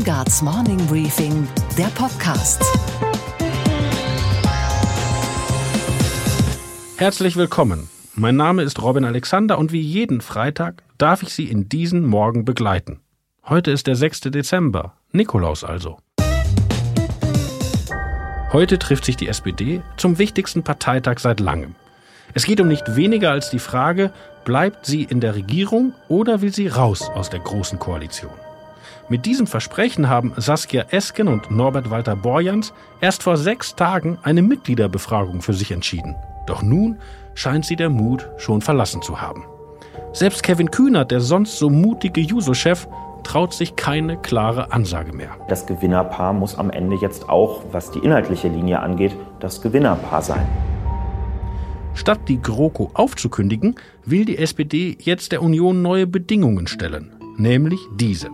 Weingarts Morning Briefing, der Podcast. Herzlich willkommen. Mein Name ist Robin Alexander und wie jeden Freitag darf ich Sie in diesen Morgen begleiten. Heute ist der 6. Dezember, Nikolaus also. Heute trifft sich die SPD zum wichtigsten Parteitag seit langem. Es geht um nicht weniger als die Frage, bleibt sie in der Regierung oder will sie raus aus der Großen Koalition? Mit diesem Versprechen haben Saskia Esken und Norbert Walter Borjans erst vor sechs Tagen eine Mitgliederbefragung für sich entschieden. Doch nun scheint sie der Mut schon verlassen zu haben. Selbst Kevin Kühnert, der sonst so mutige Juso-Chef, traut sich keine klare Ansage mehr. Das Gewinnerpaar muss am Ende jetzt auch, was die inhaltliche Linie angeht, das Gewinnerpaar sein. Statt die GroKo aufzukündigen, will die SPD jetzt der Union neue Bedingungen stellen, nämlich diese.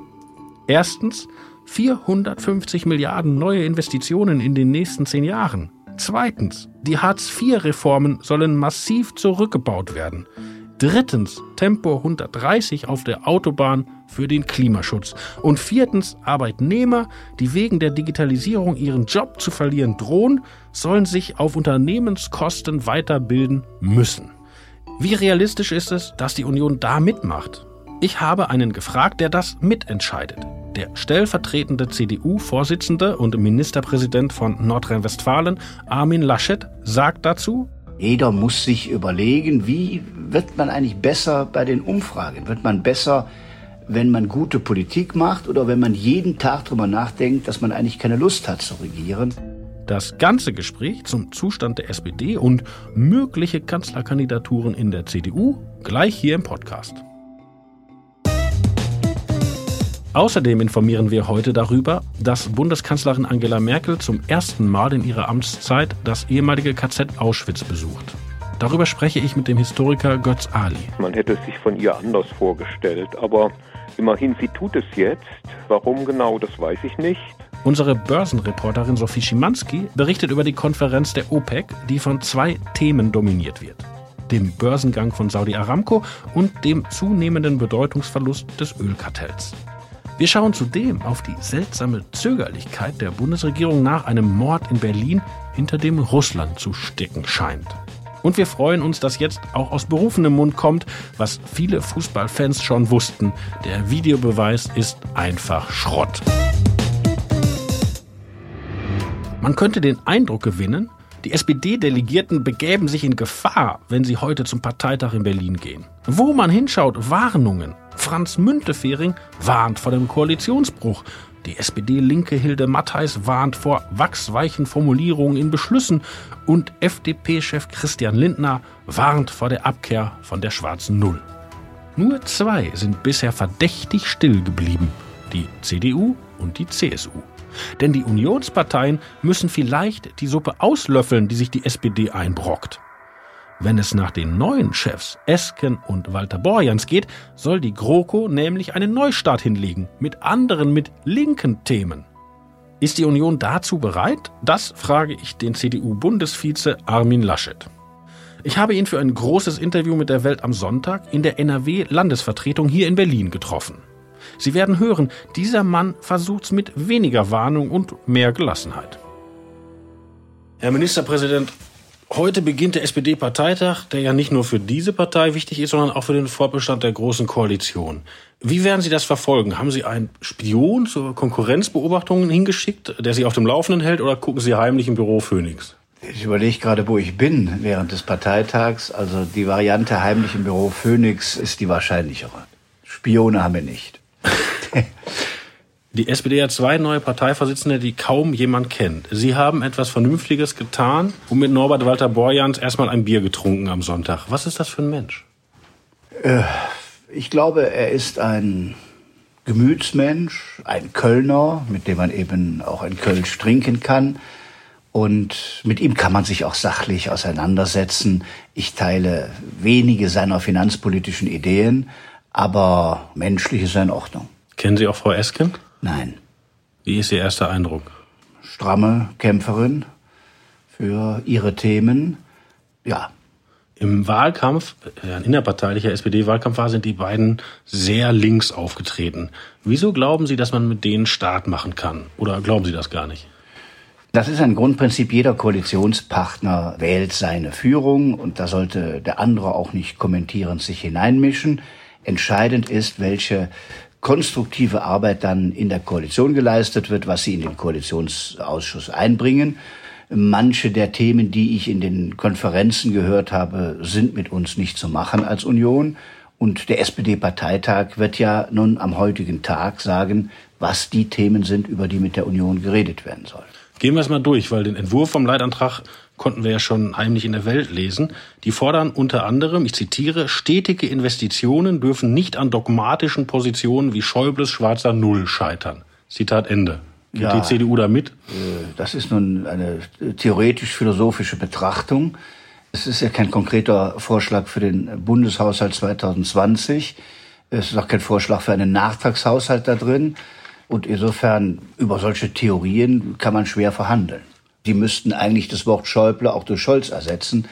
Erstens 450 Milliarden neue Investitionen in den nächsten zehn Jahren. Zweitens, die Hartz-IV-Reformen sollen massiv zurückgebaut werden. Drittens, Tempo 130 auf der Autobahn für den Klimaschutz. Und viertens, Arbeitnehmer, die wegen der Digitalisierung ihren Job zu verlieren drohen, sollen sich auf Unternehmenskosten weiterbilden müssen. Wie realistisch ist es, dass die Union da mitmacht? Ich habe einen gefragt, der das mitentscheidet. Der stellvertretende CDU-Vorsitzende und Ministerpräsident von Nordrhein-Westfalen, Armin Laschet, sagt dazu, jeder muss sich überlegen, wie wird man eigentlich besser bei den Umfragen? Wird man besser, wenn man gute Politik macht oder wenn man jeden Tag darüber nachdenkt, dass man eigentlich keine Lust hat zu regieren? Das ganze Gespräch zum Zustand der SPD und mögliche Kanzlerkandidaturen in der CDU gleich hier im Podcast. Außerdem informieren wir heute darüber, dass Bundeskanzlerin Angela Merkel zum ersten Mal in ihrer Amtszeit das ehemalige KZ Auschwitz besucht. Darüber spreche ich mit dem Historiker Götz Ali. Man hätte es sich von ihr anders vorgestellt, aber immerhin, sie tut es jetzt. Warum genau, das weiß ich nicht. Unsere Börsenreporterin Sophie Schimanski berichtet über die Konferenz der OPEC, die von zwei Themen dominiert wird. Dem Börsengang von Saudi Aramco und dem zunehmenden Bedeutungsverlust des Ölkartells. Wir schauen zudem auf die seltsame Zögerlichkeit der Bundesregierung nach einem Mord in Berlin, hinter dem Russland zu stecken scheint. Und wir freuen uns, dass jetzt auch aus berufenem Mund kommt, was viele Fußballfans schon wussten. Der Videobeweis ist einfach Schrott. Man könnte den Eindruck gewinnen, die SPD-Delegierten begäben sich in Gefahr, wenn sie heute zum Parteitag in Berlin gehen. Wo man hinschaut, Warnungen. Franz Müntefering warnt vor dem Koalitionsbruch. Die SPD-Linke Hilde Mattheis warnt vor wachsweichen Formulierungen in Beschlüssen und FDP-Chef Christian Lindner warnt vor der Abkehr von der schwarzen Null. Nur zwei sind bisher verdächtig still geblieben, die CDU und die CSU. Denn die Unionsparteien müssen vielleicht die Suppe auslöffeln, die sich die SPD einbrockt. Wenn es nach den neuen Chefs Esken und Walter Borjans geht, soll die GroKo nämlich einen Neustart hinlegen, mit anderen, mit linken Themen. Ist die Union dazu bereit? Das frage ich den CDU-Bundesvize Armin Laschet. Ich habe ihn für ein großes Interview mit der Welt am Sonntag in der NRW-Landesvertretung hier in Berlin getroffen. Sie werden hören, dieser Mann versucht's mit weniger Warnung und mehr Gelassenheit. Herr Ministerpräsident, heute beginnt der SPD-Parteitag, der ja nicht nur für diese Partei wichtig ist, sondern auch für den Fortbestand der Großen Koalition. Wie werden Sie das verfolgen? Haben Sie einen Spion zur Konkurrenzbeobachtung hingeschickt, der Sie auf dem Laufenden hält, oder gucken Sie heimlich im Büro Phoenix? Ich überlege gerade, wo ich bin während des Parteitags. Also die Variante heimlich im Büro Phoenix ist die wahrscheinlichere. Spione haben wir nicht. Die SPD hat zwei neue Parteivorsitzende, die kaum jemand kennt. Sie haben etwas Vernünftiges getan und mit Norbert Walter Borjans erstmal ein Bier getrunken am Sonntag. Was ist das für ein Mensch? Äh, ich glaube, er ist ein Gemütsmensch, ein Kölner, mit dem man eben auch ein Kölsch trinken kann. Und mit ihm kann man sich auch sachlich auseinandersetzen. Ich teile wenige seiner finanzpolitischen Ideen, aber menschlich ist er in Ordnung. Kennen Sie auch Frau Esken? Nein. Wie ist Ihr erster Eindruck? Stramme Kämpferin für ihre Themen. Ja. Im Wahlkampf, äh, ein innerparteilicher SPD-Wahlkampf war, sind die beiden sehr links aufgetreten. Wieso glauben Sie, dass man mit denen Staat machen kann? Oder glauben Sie das gar nicht? Das ist ein Grundprinzip. Jeder Koalitionspartner wählt seine Führung und da sollte der andere auch nicht kommentierend sich hineinmischen. Entscheidend ist, welche konstruktive Arbeit dann in der Koalition geleistet wird, was sie in den Koalitionsausschuss einbringen. Manche der Themen, die ich in den Konferenzen gehört habe, sind mit uns nicht zu machen als Union. Und der SPD-Parteitag wird ja nun am heutigen Tag sagen, was die Themen sind, über die mit der Union geredet werden soll. Gehen wir es mal durch, weil den Entwurf vom Leitantrag konnten wir ja schon heimlich in der Welt lesen. Die fordern unter anderem, ich zitiere, stetige Investitionen dürfen nicht an dogmatischen Positionen wie Schäubles schwarzer Null scheitern. Zitat Ende. Geht ja, die CDU da mit? Äh, das ist nun eine theoretisch-philosophische Betrachtung. Es ist ja kein konkreter Vorschlag für den Bundeshaushalt 2020. Es ist auch kein Vorschlag für einen Nachtragshaushalt da drin. Und insofern über solche Theorien kann man schwer verhandeln. Sie müssten eigentlich das Wort Schäuble auch durch Scholz ersetzen.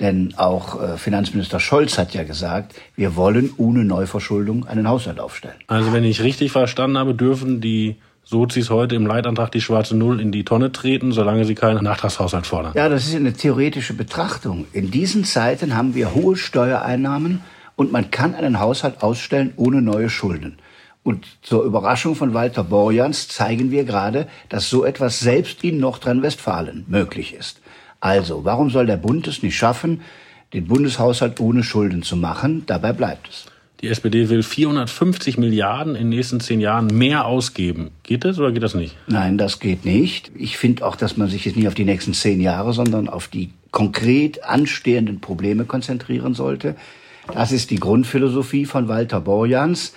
Denn auch äh, Finanzminister Scholz hat ja gesagt, wir wollen ohne Neuverschuldung einen Haushalt aufstellen. Also wenn ich richtig verstanden habe, dürfen die Sozis heute im Leitantrag die schwarze Null in die Tonne treten, solange sie keinen Nachtragshaushalt fordern. Ja, das ist eine theoretische Betrachtung. In diesen Zeiten haben wir hohe Steuereinnahmen und man kann einen Haushalt ausstellen ohne neue Schulden. Und zur Überraschung von Walter Borjans zeigen wir gerade, dass so etwas selbst in Nordrhein-Westfalen möglich ist. Also, warum soll der Bund es nicht schaffen, den Bundeshaushalt ohne Schulden zu machen? Dabei bleibt es. Die SPD will 450 Milliarden in den nächsten zehn Jahren mehr ausgeben. Geht das oder geht das nicht? Nein, das geht nicht. Ich finde auch, dass man sich jetzt nicht auf die nächsten zehn Jahre, sondern auf die konkret anstehenden Probleme konzentrieren sollte. Das ist die Grundphilosophie von Walter Borjans.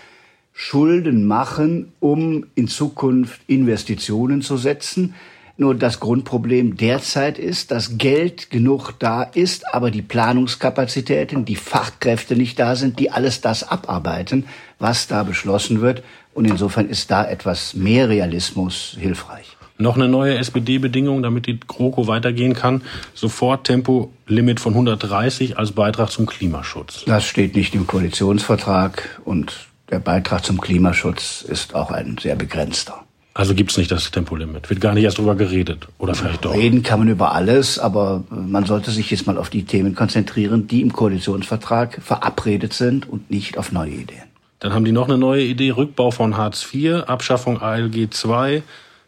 Schulden machen, um in Zukunft Investitionen zu setzen. Nur das Grundproblem derzeit ist, dass Geld genug da ist, aber die Planungskapazitäten, die Fachkräfte nicht da sind, die alles das abarbeiten, was da beschlossen wird. Und insofern ist da etwas mehr Realismus hilfreich. Noch eine neue SPD-Bedingung, damit die GroKo weitergehen kann. Sofort Tempolimit von 130 als Beitrag zum Klimaschutz. Das steht nicht im Koalitionsvertrag und der Beitrag zum Klimaschutz ist auch ein sehr begrenzter. Also gibt's nicht das Tempolimit, wird gar nicht erst drüber geredet oder vielleicht doch. Reden kann man über alles, aber man sollte sich jetzt mal auf die Themen konzentrieren, die im Koalitionsvertrag verabredet sind und nicht auf neue Ideen. Dann haben die noch eine neue Idee, Rückbau von Hartz IV, Abschaffung ALG II,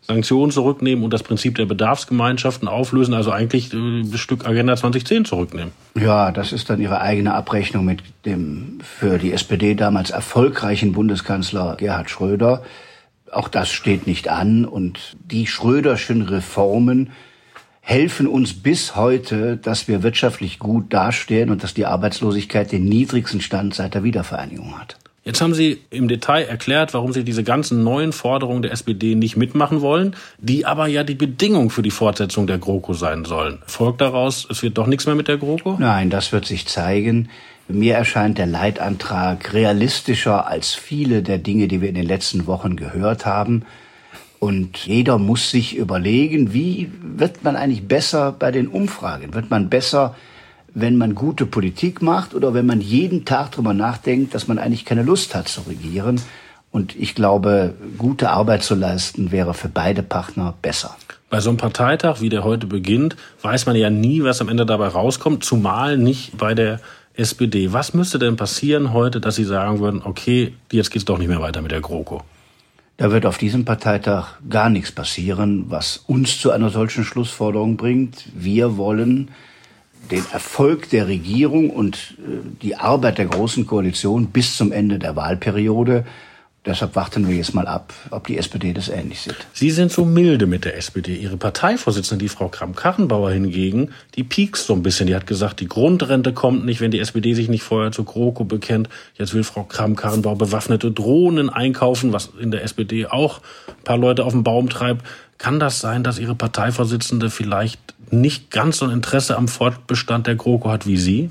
Sanktionen zurücknehmen und das Prinzip der Bedarfsgemeinschaften auflösen, also eigentlich äh, das Stück Agenda 2010 zurücknehmen. Ja, das ist dann ihre eigene Abrechnung mit dem für die SPD damals erfolgreichen Bundeskanzler Gerhard Schröder. Auch das steht nicht an und die Schröderschen Reformen helfen uns bis heute, dass wir wirtschaftlich gut dastehen und dass die Arbeitslosigkeit den niedrigsten Stand seit der Wiedervereinigung hat. Jetzt haben Sie im Detail erklärt, warum Sie diese ganzen neuen Forderungen der SPD nicht mitmachen wollen, die aber ja die Bedingung für die Fortsetzung der GroKo sein sollen. Folgt daraus, es wird doch nichts mehr mit der GroKo? Nein, das wird sich zeigen. Mir erscheint der Leitantrag realistischer als viele der Dinge, die wir in den letzten Wochen gehört haben. Und jeder muss sich überlegen, wie wird man eigentlich besser bei den Umfragen? Wird man besser wenn man gute Politik macht oder wenn man jeden Tag darüber nachdenkt, dass man eigentlich keine Lust hat zu regieren. Und ich glaube, gute Arbeit zu leisten wäre für beide Partner besser. Bei so einem Parteitag, wie der heute beginnt, weiß man ja nie, was am Ende dabei rauskommt, zumal nicht bei der SPD. Was müsste denn passieren heute, dass Sie sagen würden, okay, jetzt geht's doch nicht mehr weiter mit der GroKo? Da wird auf diesem Parteitag gar nichts passieren, was uns zu einer solchen Schlussforderung bringt. Wir wollen den Erfolg der Regierung und äh, die Arbeit der Großen Koalition bis zum Ende der Wahlperiode. Deshalb warten wir jetzt mal ab, ob die SPD das ähnlich sieht. Sie sind so milde mit der SPD. Ihre Parteivorsitzende, die Frau Kramp-Karrenbauer hingegen, die piekst so ein bisschen. Die hat gesagt, die Grundrente kommt nicht, wenn die SPD sich nicht vorher zu GroKo bekennt. Jetzt will Frau Kramp-Karrenbauer bewaffnete Drohnen einkaufen, was in der SPD auch ein paar Leute auf den Baum treibt. Kann das sein, dass Ihre Parteivorsitzende vielleicht nicht ganz so ein Interesse am Fortbestand der GroKo hat wie Sie?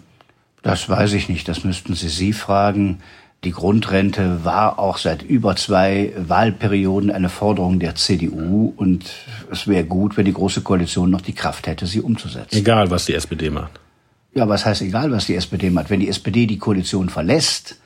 Das weiß ich nicht. Das müssten Sie sie fragen. Die Grundrente war auch seit über zwei Wahlperioden eine Forderung der CDU und es wäre gut, wenn die Große Koalition noch die Kraft hätte, sie umzusetzen. Egal, was die SPD macht. Ja, was heißt egal, was die SPD macht? Wenn die SPD die Koalition verlässt,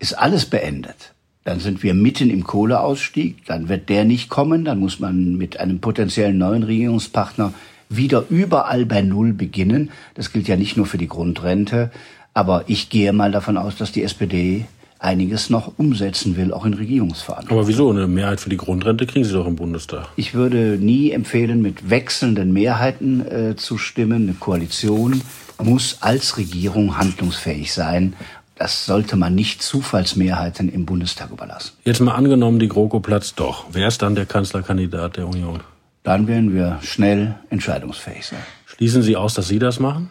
ist alles beendet. Dann sind wir mitten im Kohleausstieg, dann wird der nicht kommen, dann muss man mit einem potenziellen neuen Regierungspartner wieder überall bei Null beginnen. Das gilt ja nicht nur für die Grundrente, aber ich gehe mal davon aus, dass die SPD einiges noch umsetzen will, auch in Regierungsverantwortung. Aber wieso? Eine Mehrheit für die Grundrente kriegen Sie doch im Bundestag. Ich würde nie empfehlen, mit wechselnden Mehrheiten äh, zu stimmen. Eine Koalition muss als Regierung handlungsfähig sein. Das sollte man nicht Zufallsmehrheiten im Bundestag überlassen. Jetzt mal angenommen, die GroKo platzt doch. Wer ist dann der Kanzlerkandidat der Union? Dann werden wir schnell entscheidungsfähig sein. Schließen Sie aus, dass Sie das machen?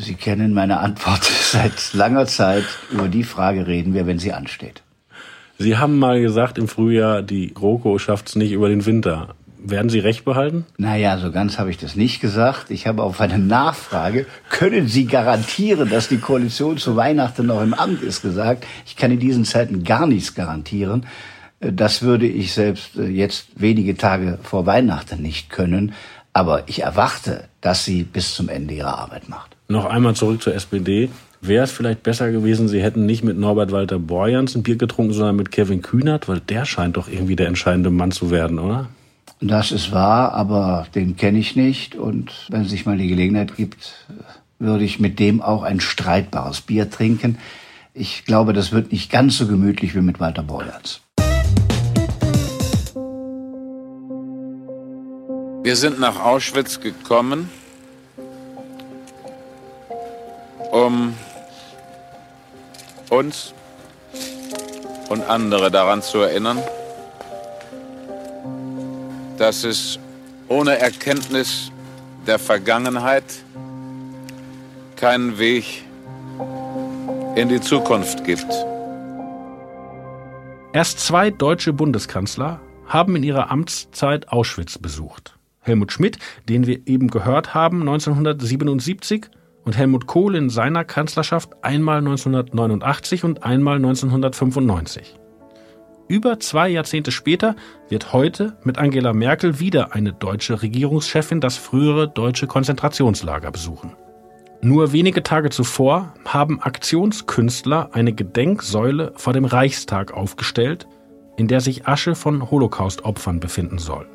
Sie kennen meine Antwort seit langer Zeit. Über die Frage reden wir, wenn sie ansteht. Sie haben mal gesagt im Frühjahr, die GroKo schafft es nicht über den Winter. Werden Sie recht behalten? Naja, so ganz habe ich das nicht gesagt. Ich habe auf eine Nachfrage, können Sie garantieren, dass die Koalition zu Weihnachten noch im Amt ist, gesagt. Ich kann in diesen Zeiten gar nichts garantieren. Das würde ich selbst äh, jetzt wenige Tage vor Weihnachten nicht können. Aber ich erwarte, dass sie bis zum Ende ihre Arbeit macht. Noch einmal zurück zur SPD. Wäre es vielleicht besser gewesen, Sie hätten nicht mit Norbert Walter Borjans ein Bier getrunken, sondern mit Kevin Kühnert, weil der scheint doch irgendwie der entscheidende Mann zu werden, oder? Das ist wahr, aber den kenne ich nicht. Und wenn es sich mal die Gelegenheit gibt, würde ich mit dem auch ein streitbares Bier trinken. Ich glaube, das wird nicht ganz so gemütlich wie mit Walter Borjans. Wir sind nach Auschwitz gekommen, um uns und andere daran zu erinnern, dass es ohne Erkenntnis der Vergangenheit keinen Weg in die Zukunft gibt. Erst zwei deutsche Bundeskanzler haben in ihrer Amtszeit Auschwitz besucht. Helmut Schmidt, den wir eben gehört haben, 1977 und Helmut Kohl in seiner Kanzlerschaft einmal 1989 und einmal 1995. Über zwei Jahrzehnte später wird heute mit Angela Merkel wieder eine deutsche Regierungschefin das frühere deutsche Konzentrationslager besuchen. Nur wenige Tage zuvor haben Aktionskünstler eine Gedenksäule vor dem Reichstag aufgestellt, in der sich Asche von Holocaust-Opfern befinden soll.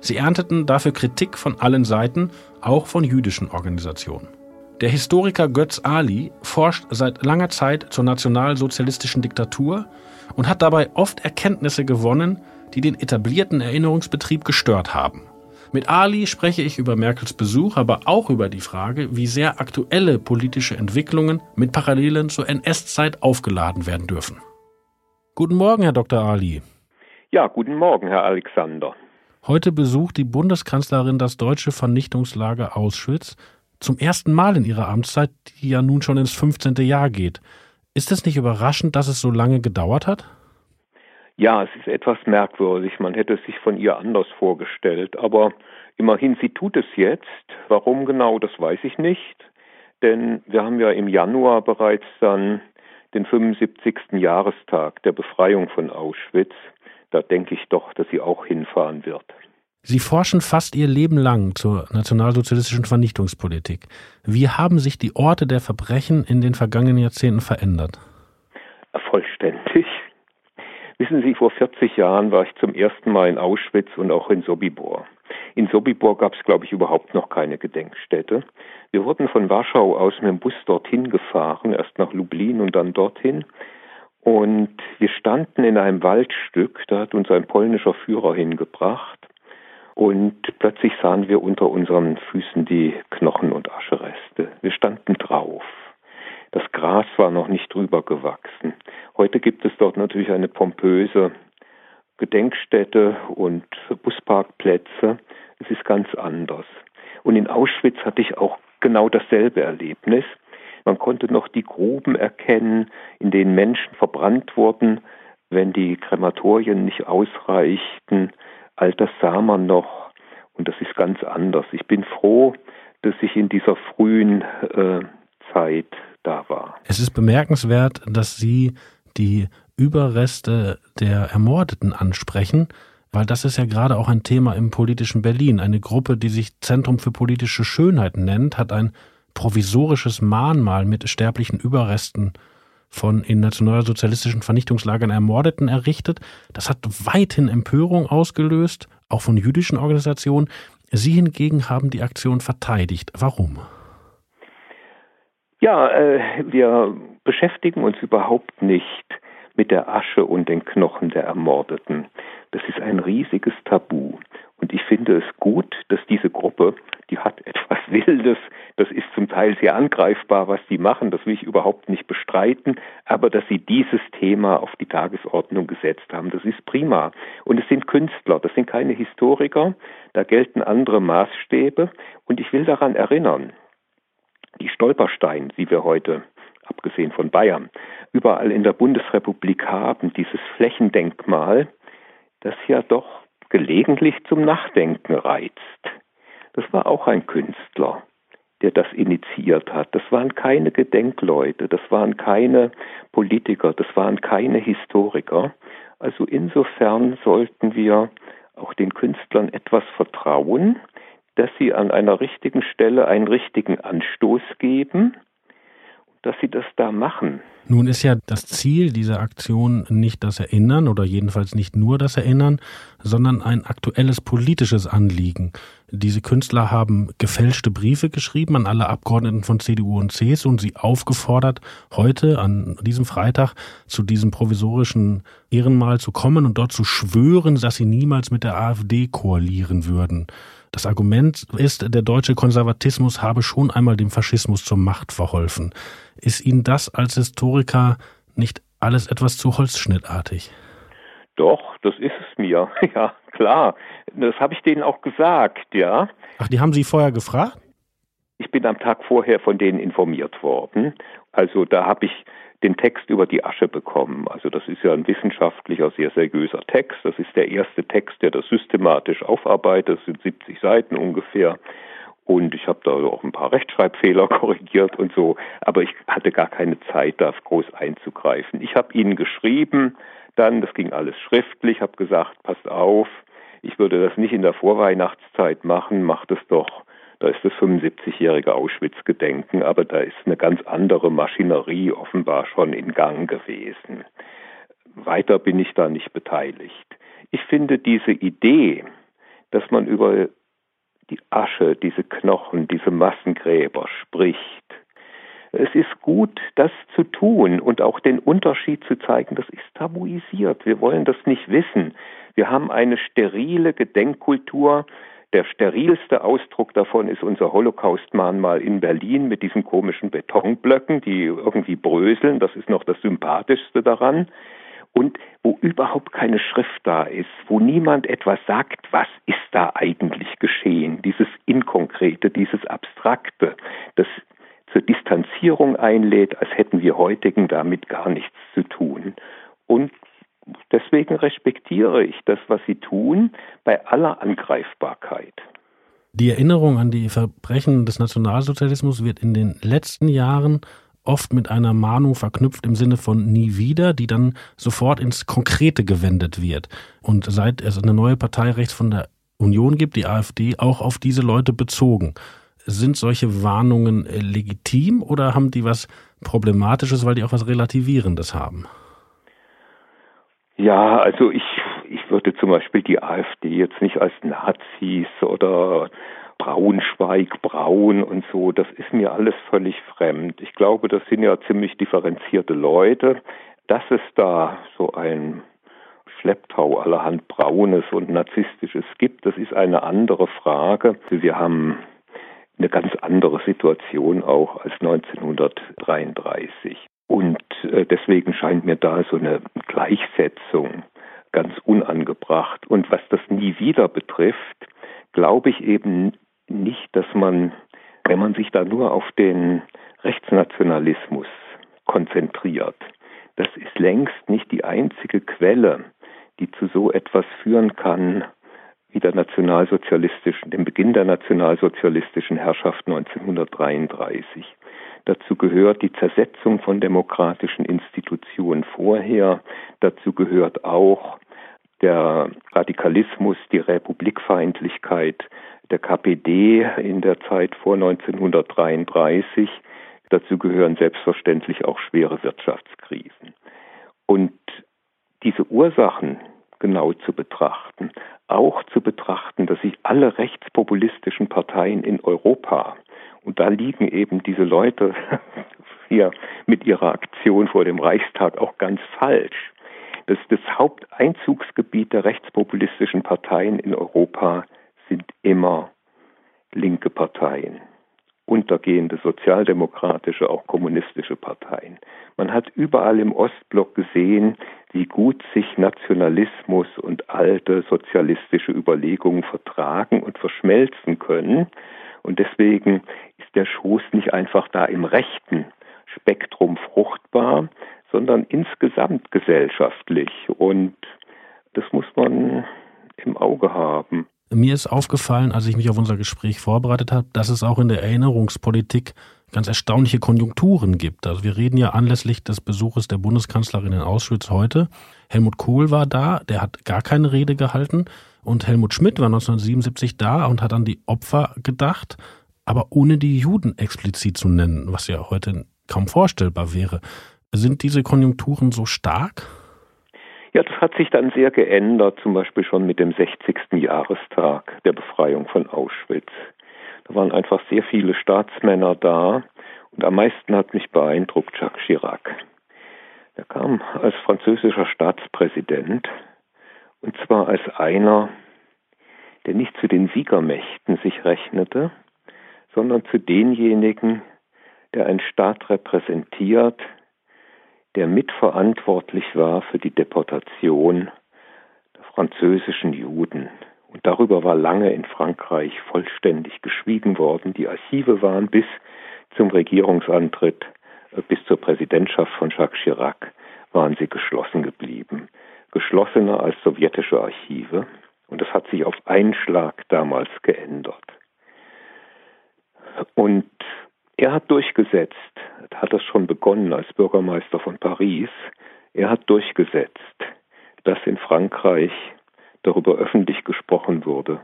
Sie ernteten dafür Kritik von allen Seiten, auch von jüdischen Organisationen. Der Historiker Götz Ali forscht seit langer Zeit zur nationalsozialistischen Diktatur und hat dabei oft Erkenntnisse gewonnen, die den etablierten Erinnerungsbetrieb gestört haben. Mit Ali spreche ich über Merkels Besuch, aber auch über die Frage, wie sehr aktuelle politische Entwicklungen mit Parallelen zur NS-Zeit aufgeladen werden dürfen. Guten Morgen, Herr Dr. Ali. Ja, guten Morgen, Herr Alexander. Heute besucht die Bundeskanzlerin das deutsche Vernichtungslager Auschwitz zum ersten Mal in ihrer Amtszeit, die ja nun schon ins 15. Jahr geht. Ist es nicht überraschend, dass es so lange gedauert hat? Ja, es ist etwas merkwürdig. Man hätte es sich von ihr anders vorgestellt. Aber immerhin, sie tut es jetzt. Warum genau, das weiß ich nicht. Denn wir haben ja im Januar bereits dann den 75. Jahrestag der Befreiung von Auschwitz da denke ich doch, dass sie auch hinfahren wird. Sie forschen fast Ihr Leben lang zur nationalsozialistischen Vernichtungspolitik. Wie haben sich die Orte der Verbrechen in den vergangenen Jahrzehnten verändert? Vollständig. Wissen Sie, vor 40 Jahren war ich zum ersten Mal in Auschwitz und auch in Sobibor. In Sobibor gab es, glaube ich, überhaupt noch keine Gedenkstätte. Wir wurden von Warschau aus mit dem Bus dorthin gefahren, erst nach Lublin und dann dorthin. Und wir standen in einem Waldstück, da hat uns ein polnischer Führer hingebracht. Und plötzlich sahen wir unter unseren Füßen die Knochen und Aschereste. Wir standen drauf. Das Gras war noch nicht drüber gewachsen. Heute gibt es dort natürlich eine pompöse Gedenkstätte und Busparkplätze. Es ist ganz anders. Und in Auschwitz hatte ich auch genau dasselbe Erlebnis. Man konnte noch die Gruben erkennen, in denen Menschen verbrannt wurden, wenn die Krematorien nicht ausreichten. All das sah man noch und das ist ganz anders. Ich bin froh, dass ich in dieser frühen äh, Zeit da war. Es ist bemerkenswert, dass Sie die Überreste der Ermordeten ansprechen, weil das ist ja gerade auch ein Thema im politischen Berlin. Eine Gruppe, die sich Zentrum für politische Schönheit nennt, hat ein provisorisches Mahnmal mit sterblichen Überresten von in nationalsozialistischen Vernichtungslagern Ermordeten errichtet. Das hat weithin Empörung ausgelöst, auch von jüdischen Organisationen. Sie hingegen haben die Aktion verteidigt. Warum? Ja, äh, wir beschäftigen uns überhaupt nicht mit der Asche und den Knochen der Ermordeten. Das ist ein riesiges Tabu. Und ich finde es gut, dass diese Gruppe, die hat etwas Wildes, das ist zum Teil sehr angreifbar, was die machen, das will ich überhaupt nicht bestreiten, aber dass sie dieses Thema auf die Tagesordnung gesetzt haben, das ist prima. Und es sind Künstler, das sind keine Historiker, da gelten andere Maßstäbe. Und ich will daran erinnern, die Stolpersteine, die wir heute, abgesehen von Bayern, überall in der Bundesrepublik haben, dieses Flächendenkmal, das ja doch gelegentlich zum Nachdenken reizt. Das war auch ein Künstler, der das initiiert hat. Das waren keine Gedenkleute, das waren keine Politiker, das waren keine Historiker. Also insofern sollten wir auch den Künstlern etwas vertrauen, dass sie an einer richtigen Stelle einen richtigen Anstoß geben, dass sie das da machen. Nun ist ja das Ziel dieser Aktion nicht das Erinnern oder jedenfalls nicht nur das Erinnern, sondern ein aktuelles politisches Anliegen. Diese Künstler haben gefälschte Briefe geschrieben an alle Abgeordneten von CDU und CSU und sie aufgefordert, heute an diesem Freitag zu diesem provisorischen Ehrenmal zu kommen und dort zu schwören, dass sie niemals mit der AfD koalieren würden. Das Argument ist, der deutsche Konservatismus habe schon einmal dem Faschismus zur Macht verholfen. Ist Ihnen das als Historiker nicht alles etwas zu holzschnittartig? Doch, das ist es mir. Ja, klar. Das habe ich denen auch gesagt, ja. Ach, die haben Sie vorher gefragt? Ich bin am Tag vorher von denen informiert worden. Also da habe ich den Text über die Asche bekommen. Also das ist ja ein wissenschaftlicher, sehr seriöser Text. Das ist der erste Text, der das systematisch aufarbeitet. Das sind 70 Seiten ungefähr. Und ich habe da auch ein paar Rechtschreibfehler korrigiert und so. Aber ich hatte gar keine Zeit, da groß einzugreifen. Ich habe ihnen geschrieben, dann, das ging alles schriftlich, habe gesagt, passt auf, ich würde das nicht in der Vorweihnachtszeit machen, macht es doch da ist das 75-jährige Auschwitz-Gedenken, aber da ist eine ganz andere Maschinerie offenbar schon in Gang gewesen. Weiter bin ich da nicht beteiligt. Ich finde diese Idee, dass man über die Asche, diese Knochen, diese Massengräber spricht, es ist gut, das zu tun und auch den Unterschied zu zeigen, das ist tabuisiert. Wir wollen das nicht wissen. Wir haben eine sterile Gedenkkultur, der sterilste Ausdruck davon ist unser Holocaust-Mahnmal in Berlin mit diesen komischen Betonblöcken, die irgendwie bröseln. Das ist noch das Sympathischste daran. Und wo überhaupt keine Schrift da ist, wo niemand etwas sagt, was ist da eigentlich geschehen. Dieses Inkonkrete, dieses Abstrakte, das zur Distanzierung einlädt, als hätten wir heutigen damit gar nichts zu tun. Und deswegen respektiere ich das, was sie tun, bei aller Angreifbarkeit. Die Erinnerung an die Verbrechen des Nationalsozialismus wird in den letzten Jahren oft mit einer Mahnung verknüpft im Sinne von nie wieder, die dann sofort ins Konkrete gewendet wird. Und seit es eine neue Partei rechts von der Union gibt, die AfD, auch auf diese Leute bezogen. Sind solche Warnungen äh, legitim oder haben die was Problematisches, weil die auch was Relativierendes haben? Ja, also ich, ich würde zum Beispiel die AfD jetzt nicht als Nazis oder Braunschweig, Braun und so, das ist mir alles völlig fremd. Ich glaube, das sind ja ziemlich differenzierte Leute. Dass es da so ein Schlepptau allerhand Braunes und Narzisstisches gibt, das ist eine andere Frage. Wir haben eine ganz andere Situation auch als 1933. Und äh, deswegen scheint mir da so eine Gleichsetzung ganz unangebracht. Und was das nie wieder betrifft, glaube ich eben nicht, dass man, wenn man sich da nur auf den Rechtsnationalismus konzentriert, das ist längst nicht die einzige Quelle, die zu so etwas führen kann, wie der nationalsozialistischen, dem Beginn der nationalsozialistischen Herrschaft 1933. Dazu gehört die Zersetzung von demokratischen Institutionen vorher. Dazu gehört auch der Radikalismus, die Republikfeindlichkeit der KPD in der Zeit vor 1933. Dazu gehören selbstverständlich auch schwere Wirtschaftskrisen. Und diese Ursachen genau zu betrachten, auch zu betrachten, dass sich alle rechtspopulistischen Parteien in Europa, und da liegen eben diese Leute hier mit ihrer Aktion vor dem Reichstag auch ganz falsch, dass das Haupteinzugsgebiet der rechtspopulistischen Parteien in Europa sind immer linke Parteien untergehende sozialdemokratische, auch kommunistische Parteien. Man hat überall im Ostblock gesehen, wie gut sich Nationalismus und alte sozialistische Überlegungen vertragen und verschmelzen können. Und deswegen der Schoß nicht einfach da im rechten Spektrum fruchtbar, sondern insgesamt gesellschaftlich. Und das muss man im Auge haben. Mir ist aufgefallen, als ich mich auf unser Gespräch vorbereitet habe, dass es auch in der Erinnerungspolitik ganz erstaunliche Konjunkturen gibt. Also wir reden ja anlässlich des Besuches der Bundeskanzlerin in Auschwitz heute. Helmut Kohl war da, der hat gar keine Rede gehalten. Und Helmut Schmidt war 1977 da und hat an die Opfer gedacht, aber ohne die Juden explizit zu nennen, was ja heute kaum vorstellbar wäre. Sind diese Konjunkturen so stark? Ja, das hat sich dann sehr geändert, zum Beispiel schon mit dem 60. Jahrestag der Befreiung von Auschwitz. Da waren einfach sehr viele Staatsmänner da und am meisten hat mich beeindruckt Jacques Chirac. Er kam als französischer Staatspräsident und zwar als einer, der nicht zu den Siegermächten sich rechnete, sondern zu denjenigen, der einen Staat repräsentiert, der mitverantwortlich war für die Deportation der französischen Juden. Und darüber war lange in Frankreich vollständig geschwiegen worden. Die Archive waren bis zum Regierungsantritt, äh, bis zur Präsidentschaft von Jacques Chirac, waren sie geschlossen geblieben. Geschlossener als sowjetische Archive. Und das hat sich auf einen Schlag damals geändert. Und er hat durchgesetzt, hat das schon begonnen als Bürgermeister von Paris, er hat durchgesetzt, dass in Frankreich darüber öffentlich gesprochen wurde,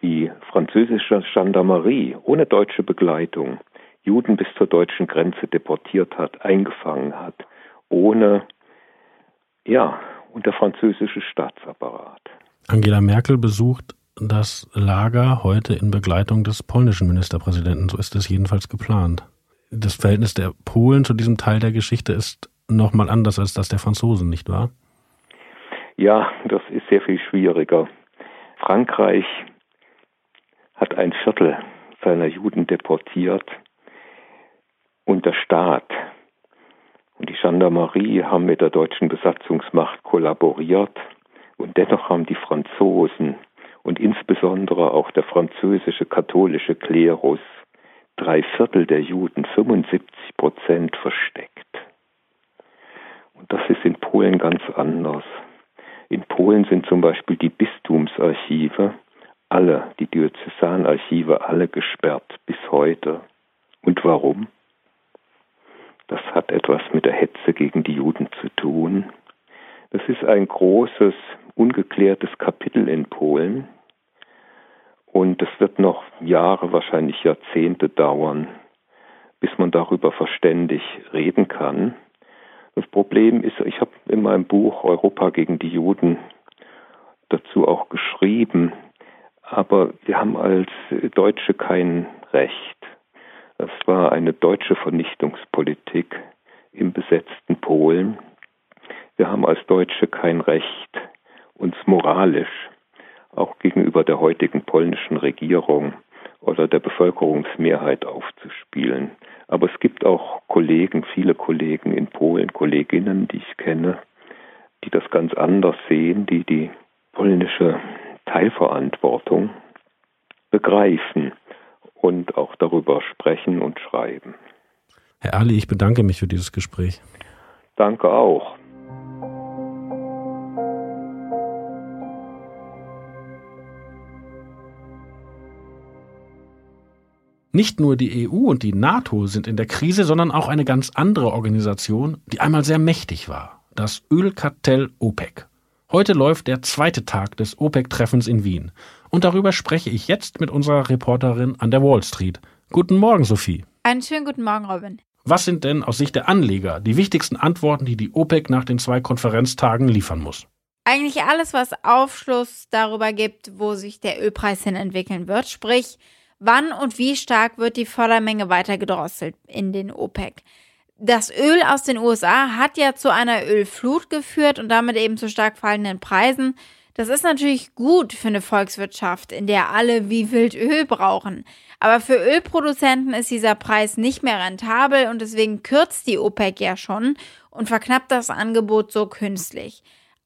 wie französische Gendarmerie ohne deutsche Begleitung Juden bis zur deutschen Grenze deportiert hat, eingefangen hat, ohne, ja, und der französische Staatsapparat. Angela Merkel besucht das Lager heute in Begleitung des polnischen Ministerpräsidenten. So ist es jedenfalls geplant. Das Verhältnis der Polen zu diesem Teil der Geschichte ist nochmal anders als das der Franzosen, nicht wahr? Ja, das ist sehr viel schwieriger. Frankreich hat ein Viertel seiner Juden deportiert und der Staat und die Gendarmerie haben mit der deutschen Besatzungsmacht kollaboriert und dennoch haben die Franzosen und insbesondere auch der französische katholische Klerus drei Viertel der Juden, 75 Prozent versteckt. Und das ist in Polen ganz anders. In Polen sind zum Beispiel die Bistumsarchive, alle, die Diözesanarchive, alle gesperrt bis heute. Und warum? Das hat etwas mit der Hetze gegen die Juden zu tun. Das ist ein großes, ungeklärtes Kapitel in Polen. Und es wird noch Jahre, wahrscheinlich Jahrzehnte dauern, bis man darüber verständig reden kann. Das Problem ist, ich habe in meinem Buch Europa gegen die Juden dazu auch geschrieben, aber wir haben als Deutsche kein Recht. Es war eine deutsche Vernichtungspolitik im besetzten Polen. Wir haben als Deutsche kein Recht, uns moralisch auch gegenüber der heutigen polnischen Regierung oder der Bevölkerungsmehrheit aufzuspielen. Aber es gibt auch Kollegen, viele Kollegen in Polen, Kolleginnen, die ich kenne, die das ganz anders sehen, die die polnische Teilverantwortung begreifen und auch darüber sprechen und schreiben. Herr Ali, ich bedanke mich für dieses Gespräch. Danke auch. Nicht nur die EU und die NATO sind in der Krise, sondern auch eine ganz andere Organisation, die einmal sehr mächtig war, das Ölkartell OPEC. Heute läuft der zweite Tag des OPEC-Treffens in Wien. Und darüber spreche ich jetzt mit unserer Reporterin an der Wall Street. Guten Morgen, Sophie. Einen schönen guten Morgen, Robin. Was sind denn aus Sicht der Anleger die wichtigsten Antworten, die die OPEC nach den zwei Konferenztagen liefern muss? Eigentlich alles, was Aufschluss darüber gibt, wo sich der Ölpreis hin entwickeln wird, sprich, wann und wie stark wird die Fördermenge weiter gedrosselt in den OPEC. Das Öl aus den USA hat ja zu einer Ölflut geführt und damit eben zu stark fallenden Preisen. Das ist natürlich gut für eine Volkswirtschaft, in der alle wie wild Öl brauchen. Aber für Ölproduzenten ist dieser Preis nicht mehr rentabel und deswegen kürzt die OPEC ja schon und verknappt das Angebot so künstlich.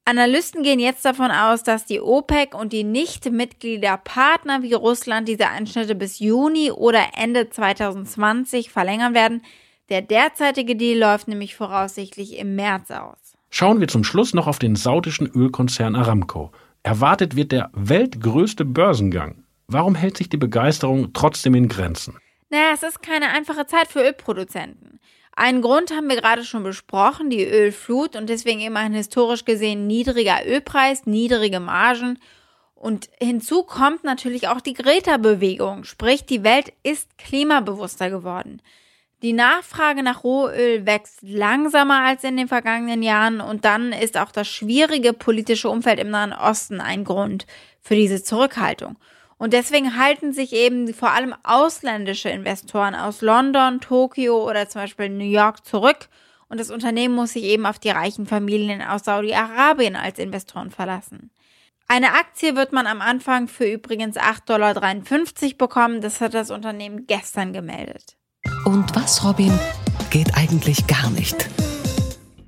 Analysten gehen jetzt davon aus, dass die OPEC und die Nicht-Mitglieder Partner wie Russland diese Einschnitte bis Juni oder Ende 2020 verlängern werden. Der derzeitige Deal läuft nämlich voraussichtlich im März aus. Schauen wir zum Schluss noch auf den saudischen Ölkonzern Aramco. Erwartet wird der weltgrößte Börsengang. Warum hält sich die Begeisterung trotzdem in Grenzen? Naja, es ist keine einfache Zeit für Ölproduzenten. Einen Grund haben wir gerade schon besprochen, die Ölflut und deswegen immer ein historisch gesehen niedriger Ölpreis, niedrige Margen. Und hinzu kommt natürlich auch die Greta-Bewegung, sprich die Welt ist klimabewusster geworden. Die Nachfrage nach Rohöl wächst langsamer als in den vergangenen Jahren und dann ist auch das schwierige politische Umfeld im Nahen Osten ein Grund für diese Zurückhaltung. Und deswegen halten sich eben vor allem ausländische Investoren aus London, Tokio oder zum Beispiel New York zurück. Und das Unternehmen muss sich eben auf die reichen Familien aus Saudi-Arabien als Investoren verlassen. Eine Aktie wird man am Anfang für übrigens 8,53 Dollar bekommen. Das hat das Unternehmen gestern gemeldet. Und was, Robin, geht eigentlich gar nicht?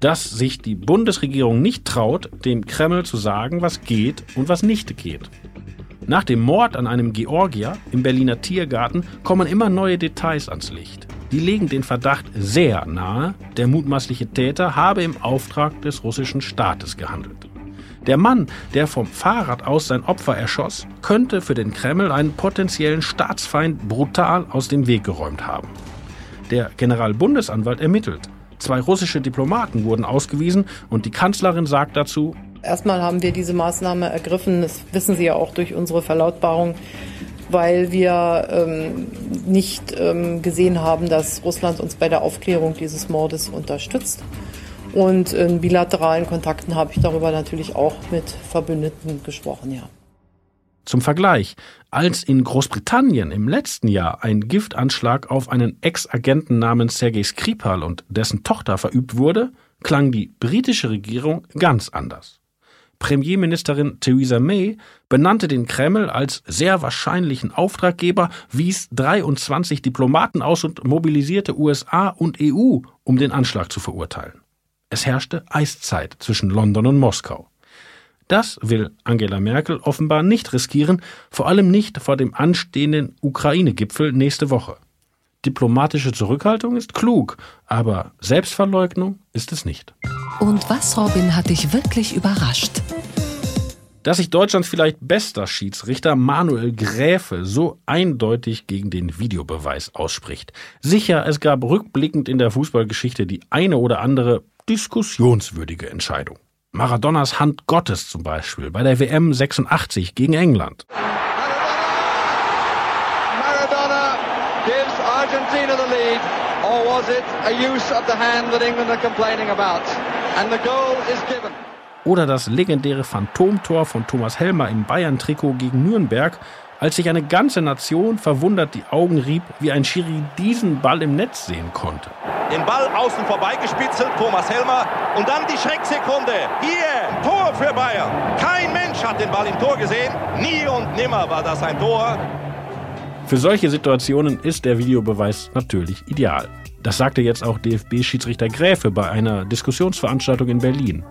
Dass sich die Bundesregierung nicht traut, dem Kreml zu sagen, was geht und was nicht geht. Nach dem Mord an einem Georgier im Berliner Tiergarten kommen immer neue Details ans Licht. Die legen den Verdacht sehr nahe, der mutmaßliche Täter habe im Auftrag des russischen Staates gehandelt. Der Mann, der vom Fahrrad aus sein Opfer erschoss, könnte für den Kreml einen potenziellen Staatsfeind brutal aus dem Weg geräumt haben. Der Generalbundesanwalt ermittelt. Zwei russische Diplomaten wurden ausgewiesen und die Kanzlerin sagt dazu, Erstmal haben wir diese Maßnahme ergriffen, das wissen Sie ja auch durch unsere Verlautbarung, weil wir ähm, nicht ähm, gesehen haben, dass Russland uns bei der Aufklärung dieses Mordes unterstützt. Und in bilateralen Kontakten habe ich darüber natürlich auch mit Verbündeten gesprochen, ja. Zum Vergleich, als in Großbritannien im letzten Jahr ein Giftanschlag auf einen Ex-Agenten namens Sergei Skripal und dessen Tochter verübt wurde, klang die britische Regierung ganz anders. Premierministerin Theresa May benannte den Kreml als sehr wahrscheinlichen Auftraggeber, wies 23 Diplomaten aus und mobilisierte USA und EU, um den Anschlag zu verurteilen. Es herrschte Eiszeit zwischen London und Moskau. Das will Angela Merkel offenbar nicht riskieren, vor allem nicht vor dem anstehenden Ukraine-Gipfel nächste Woche. Diplomatische Zurückhaltung ist klug, aber Selbstverleugnung ist es nicht. Und was, Robin, hat dich wirklich überrascht? Dass sich Deutschlands vielleicht bester Schiedsrichter Manuel Gräfe so eindeutig gegen den Videobeweis ausspricht. Sicher, es gab rückblickend in der Fußballgeschichte die eine oder andere diskussionswürdige Entscheidung. Maradonas Hand Gottes zum Beispiel bei der WM 86 gegen England. Maradona gives Argentina the lead. Or was it a use of the hand that England are complaining about? And the goal is given. Oder das legendäre Phantomtor von Thomas Helmer im Bayern-Trikot gegen Nürnberg, als sich eine ganze Nation verwundert die Augen rieb, wie ein Schiri diesen Ball im Netz sehen konnte. Den Ball außen vorbeigespitzelt, Thomas Helmer. Und dann die Schrecksekunde. Hier, Tor für Bayern. Kein Mensch hat den Ball im Tor gesehen. Nie und nimmer war das ein Tor. Für solche Situationen ist der Videobeweis natürlich ideal. Das sagte jetzt auch DFB-Schiedsrichter Gräfe bei einer Diskussionsveranstaltung in Berlin.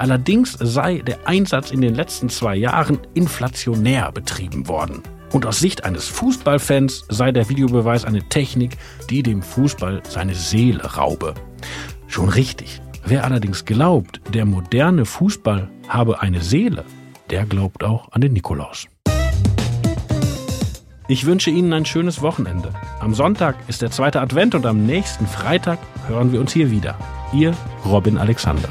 Allerdings sei der Einsatz in den letzten zwei Jahren inflationär betrieben worden. Und aus Sicht eines Fußballfans sei der Videobeweis eine Technik, die dem Fußball seine Seele raube. Schon richtig. Wer allerdings glaubt, der moderne Fußball habe eine Seele, der glaubt auch an den Nikolaus. Ich wünsche Ihnen ein schönes Wochenende. Am Sonntag ist der zweite Advent und am nächsten Freitag hören wir uns hier wieder. Ihr Robin Alexander.